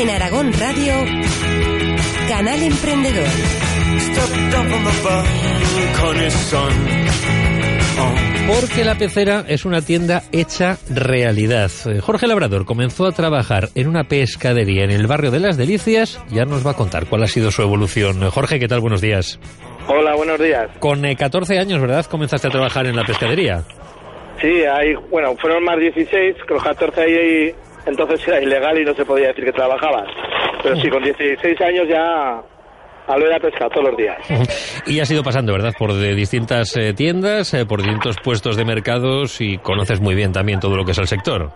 En Aragón Radio, Canal Emprendedor. Porque la pecera es una tienda hecha realidad. Eh, Jorge Labrador comenzó a trabajar en una pescadería en el barrio de Las Delicias. Ya nos va a contar cuál ha sido su evolución. Eh, Jorge, ¿qué tal? Buenos días. Hola, buenos días. Con eh, 14 años, ¿verdad? Comenzaste a trabajar en la pescadería. Sí, hay, bueno, fueron más 16, con los 14 ahí, entonces era ilegal y no se podía decir que trabajabas. Pero sí, con 16 años ya hablo de la pesca todos los días. Y has ido pasando, ¿verdad? Por de distintas eh, tiendas, eh, por distintos puestos de mercados y conoces muy bien también todo lo que es el sector.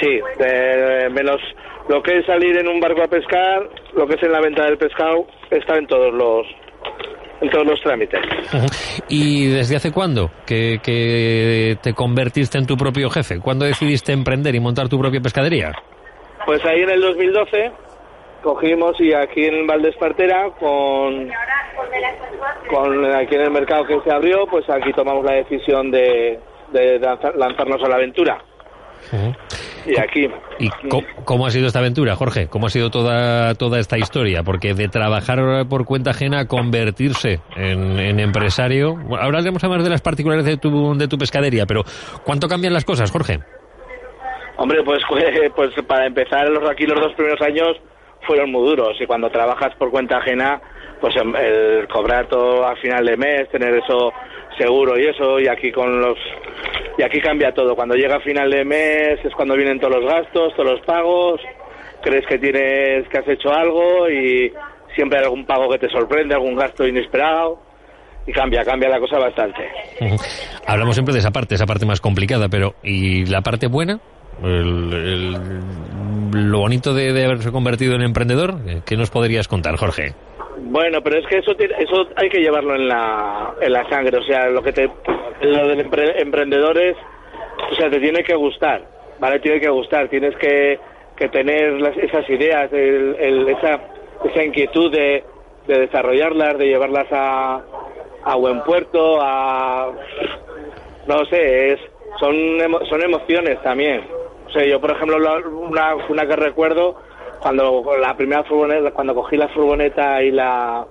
Sí, de- menos lo que es salir en un barco a pescar, lo que es en la venta del pescado, está en todos los en todos los trámites. ¿Y desde hace cuándo que, que te convertiste en tu propio jefe? ¿Cuándo decidiste emprender y montar tu propia pescadería? Pues ahí en el 2012 cogimos y aquí en Valdespartera con con aquí en el mercado que se abrió, pues aquí tomamos la decisión de, de lanzar- lanzarnos a la aventura. Y aquí ¿Y cómo ha sido esta aventura, Jorge? ¿Cómo ha sido toda, toda esta historia? Porque de trabajar por cuenta ajena a convertirse en, en empresario... Bueno, ahora hablaremos más de las particularidades de tu, de tu pescadería, pero ¿cuánto cambian las cosas, Jorge? Hombre, pues, fue- pues para empezar, los, aquí los dos primeros años fueron muy duros y cuando trabajas por cuenta ajena, pues em- el cobrar todo a final de mes, tener eso seguro y eso, y aquí con los... Y aquí cambia todo. Cuando llega final de mes es cuando vienen todos los gastos, todos los pagos, crees que tienes que has hecho algo y siempre hay algún pago que te sorprende, algún gasto inesperado y cambia, cambia la cosa bastante. Hablamos siempre de esa parte, esa parte más complicada, pero ¿y la parte buena? El- el- lo bonito de, de haberse convertido en emprendedor, Eh, ¿qué nos podrías contar, Jorge? Bueno, pero es que eso eso hay que llevarlo en la en la sangre, o sea, lo que te lo del empre- emprendedor es, o sea, te tiene que gustar, ¿vale? Tiene que gustar, tienes que, que tener las- esas ideas, el- el- esa esa inquietud de, de desarrollarlas, de llevarlas a, a buen puerto, a no sé, es son emo- son emociones también. O sea, yo por ejemplo la- una una que recuerdo cuando la primera furgoneta, cuando cogí la furgoneta y la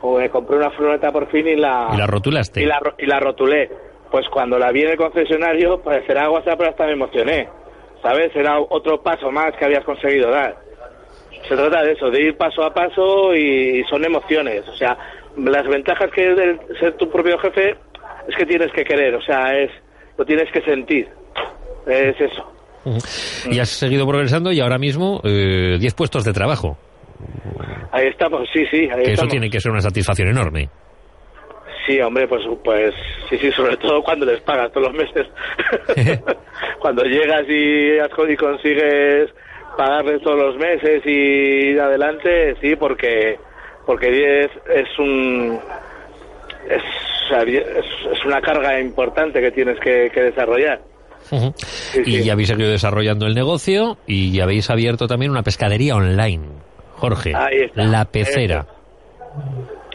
o me compré una furgoneta por fin y la ¿Y la rotulaste? y la, y la rotulé. Pues cuando la vi en el concesionario, pues será WhatsApp, pero hasta me emocioné. ¿Sabes? Era otro paso más que habías conseguido dar. Se trata de eso, de ir paso a paso y son emociones. O sea, las ventajas que de ser tu propio jefe es que tienes que querer, o sea, es lo tienes que sentir. Es eso. Y has seguido progresando y ahora mismo eh, 10 puestos de trabajo, Ahí estamos, sí, sí, ahí que eso tiene que ser una satisfacción enorme. Sí, hombre, pues, pues sí, sí, sobre todo cuando les pagas todos los meses. cuando llegas y, consigues pagarles todos los meses y ir adelante, sí, porque porque 10 es un es, es, es una carga importante que tienes que, que desarrollar. Y sí. ya habéis seguido desarrollando el negocio y ya habéis abierto también una pescadería online. Jorge, la pecera.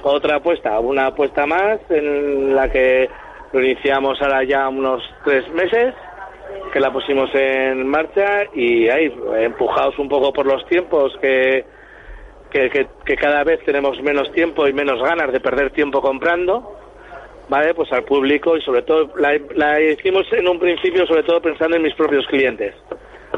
Otra apuesta, una apuesta más en la que lo iniciamos ahora ya unos tres meses, que la pusimos en marcha y ahí, empujados un poco por los tiempos, que, que, que- que cada vez tenemos menos tiempo y menos ganas de perder tiempo comprando, ¿vale? Pues al público y sobre todo la, la hicimos en un principio sobre todo pensando en mis propios clientes.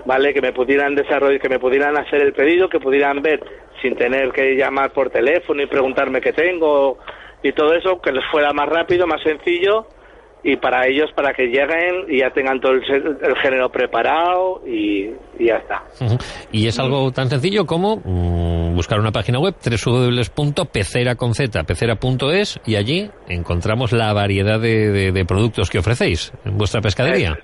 ¿Vale? Que me pudieran desarrollar, que me pudieran hacer el pedido, que pudieran ver sin tener que llamar por teléfono y preguntarme qué tengo y todo eso, que les fuera más rápido, más sencillo y para ellos para que lleguen y ya tengan todo el, el género preparado y, y ya está. Y es algo tan sencillo como mm, buscar una página web www.pecera.es y allí encontramos la variedad de, de- de productos que ofrecéis en vuestra pescadería.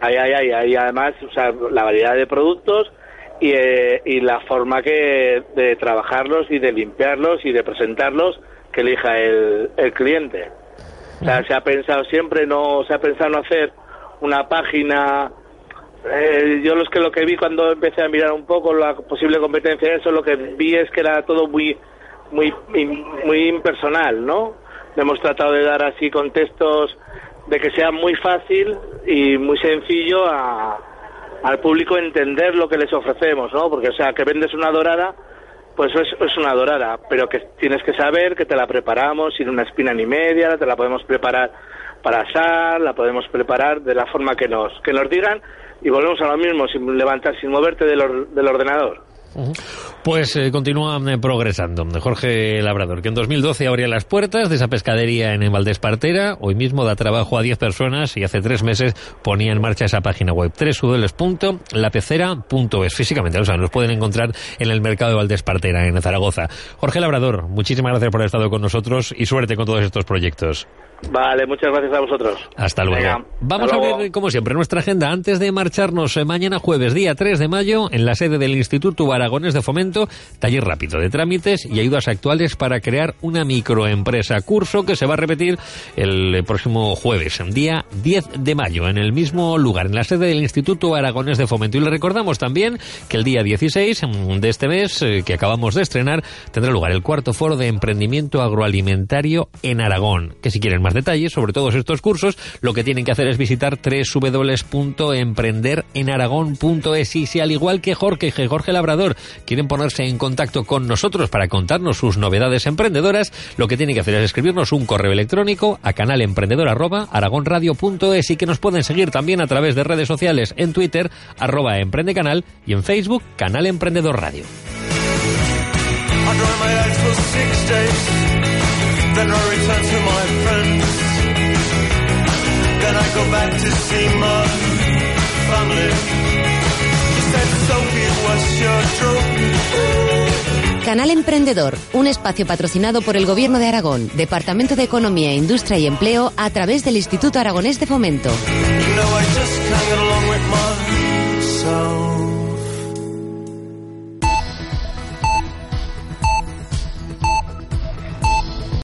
Ahí, ahí, ahí, ahí, además, o sea, la variedad de productos y, eh, y la forma que de trabajarlos y de limpiarlos y de presentarlos que elija el, el cliente. O sea, se ha pensado siempre, no se ha pensado no hacer una página. eh, yo los que lo que vi cuando empecé a mirar un poco la posible competencia, eso lo que vi es que era todo muy, muy, muy impersonal, ¿no? Hemos tratado de dar así contextos de que sea muy fácil y muy sencillo a, al público entender lo que les ofrecemos, ¿no? Porque, o sea, que vendes una dorada, pues es, es una dorada, pero que tienes que saber que te la preparamos sin una espina ni media, te la podemos preparar para asar, la podemos preparar de la forma que nos, que nos digan y volvemos a lo mismo, sin levantar, sin moverte del, del ordenador. Pues eh, continúa eh, progresando. Jorge Labrador, que en 2012 abría las puertas de esa pescadería en Valdés Partera. Hoy mismo da trabajo a 10 personas y hace tres meses ponía en marcha esa página web www.lapecera.es. Físicamente, o sea, nos pueden encontrar en el mercado de Valdés Partera, en Zaragoza. Jorge Labrador, muchísimas gracias por haber estado con nosotros y suerte con todos estos proyectos. Vale, muchas gracias a vosotros. Hasta luego. Vamos a ver, como siempre, nuestra agenda antes de marcharnos eh, mañana jueves, día 3 de mayo, en la sede del Instituto Aragones de Fomento, taller rápido de trámites y ayudas actuales para crear una microempresa. Curso que se va a repetir el próximo jueves, día 10 de mayo, en el mismo lugar, en la sede del Instituto Aragones de Fomento. Y le recordamos también que el día 16 de este mes, eh, que acabamos de estrenar, tendrá lugar el cuarto foro de emprendimiento agroalimentario en Aragón. Que si quieren más detalles sobre todos estos cursos, lo que tienen que hacer es visitar www.emprenderenaragón.es y si al igual que Jorge, Jorge Labrador, quieren ponerse en contacto con nosotros para contarnos sus novedades emprendedoras, lo que tienen que hacer es escribirnos un correo electrónico a canalemprendedor@aragonradio.es y que nos pueden seguir también a través de redes sociales en Twitter arroba emprendecanal y en Facebook Canal Emprendedor Radio. Then I return to my friends. Then I go back to see my family. Sophie, what's your trophy? Canal Emprendedor, un espacio patrocinado por el Gobierno de Aragón, Departamento de Economía, Industria y Empleo a través del Instituto Aragonés de Fomento. You know,